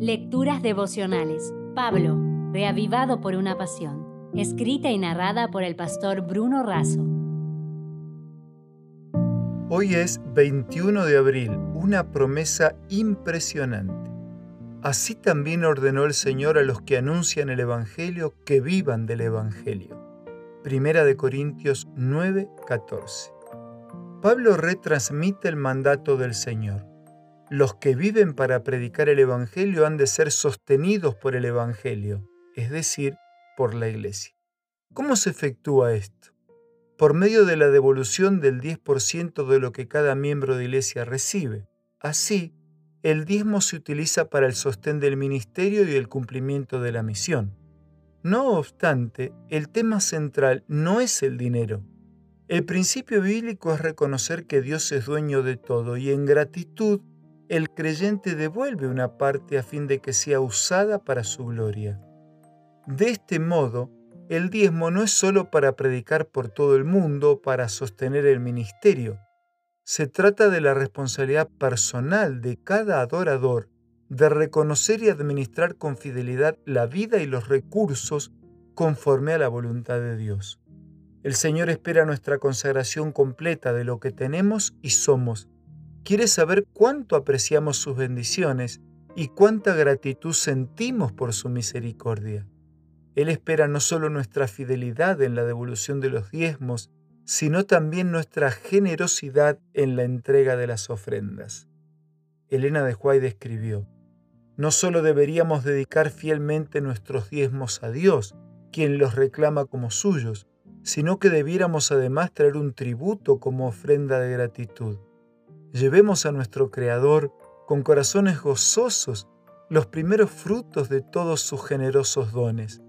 Lecturas devocionales. Pablo, reavivado por una pasión. Escrita y narrada por el pastor Bruno Razo. Hoy es 21 de abril, una promesa impresionante. Así también ordenó el Señor a los que anuncian el Evangelio que vivan del Evangelio. Primera de Corintios 9:14. Pablo retransmite el mandato del Señor los que viven para predicar el Evangelio han de ser sostenidos por el Evangelio, es decir, por la Iglesia. ¿Cómo se efectúa esto? Por medio de la devolución del 10% de lo que cada miembro de Iglesia recibe. Así, el diezmo se utiliza para el sostén del ministerio y el cumplimiento de la misión. No obstante, el tema central no es el dinero. El principio bíblico es reconocer que Dios es dueño de todo y en gratitud el creyente devuelve una parte a fin de que sea usada para su gloria. De este modo, el diezmo no es sólo para predicar por todo el mundo, para sostener el ministerio. Se trata de la responsabilidad personal de cada adorador de reconocer y administrar con fidelidad la vida y los recursos conforme a la voluntad de Dios. El Señor espera nuestra consagración completa de lo que tenemos y somos quiere saber cuánto apreciamos sus bendiciones y cuánta gratitud sentimos por su misericordia. Él espera no solo nuestra fidelidad en la devolución de los diezmos, sino también nuestra generosidad en la entrega de las ofrendas. Elena de Huay escribió, no solo deberíamos dedicar fielmente nuestros diezmos a Dios, quien los reclama como suyos, sino que debiéramos además traer un tributo como ofrenda de gratitud. Llevemos a nuestro Creador con corazones gozosos los primeros frutos de todos sus generosos dones,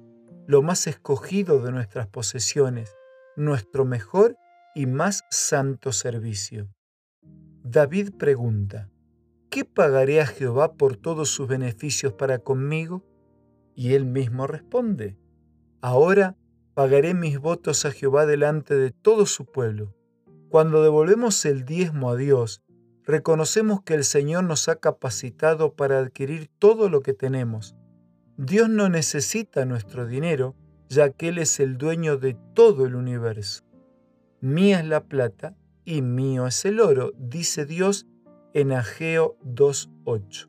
lo más escogido de nuestras posesiones, nuestro mejor y más santo servicio. David pregunta, ¿qué pagaré a Jehová por todos sus beneficios para conmigo? Y él mismo responde, ahora pagaré mis votos a Jehová delante de todo su pueblo. Cuando devolvemos el diezmo a Dios, reconocemos que el Señor nos ha capacitado para adquirir todo lo que tenemos. Dios no necesita nuestro dinero, ya que Él es el dueño de todo el universo. Mía es la plata y mío es el oro, dice Dios en Ageo 2.8.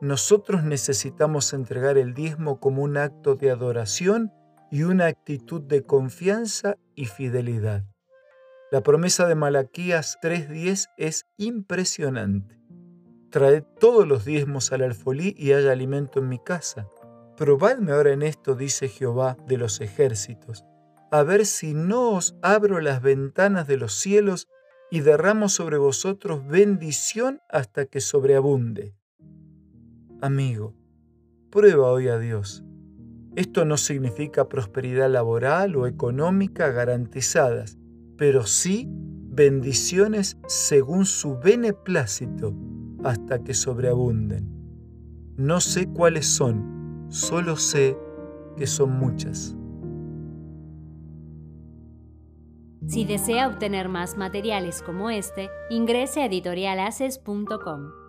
Nosotros necesitamos entregar el diezmo como un acto de adoración y una actitud de confianza y fidelidad. La promesa de Malaquías 3:10 es impresionante. Traed todos los diezmos al alfolí y haya alimento en mi casa. Probadme ahora en esto, dice Jehová de los ejércitos, a ver si no os abro las ventanas de los cielos y derramo sobre vosotros bendición hasta que sobreabunde. Amigo, prueba hoy a Dios. Esto no significa prosperidad laboral o económica garantizadas, pero sí bendiciones según su beneplácito hasta que sobreabunden. No sé cuáles son, solo sé que son muchas. Si desea obtener más materiales como este, ingrese a editorialaces.com.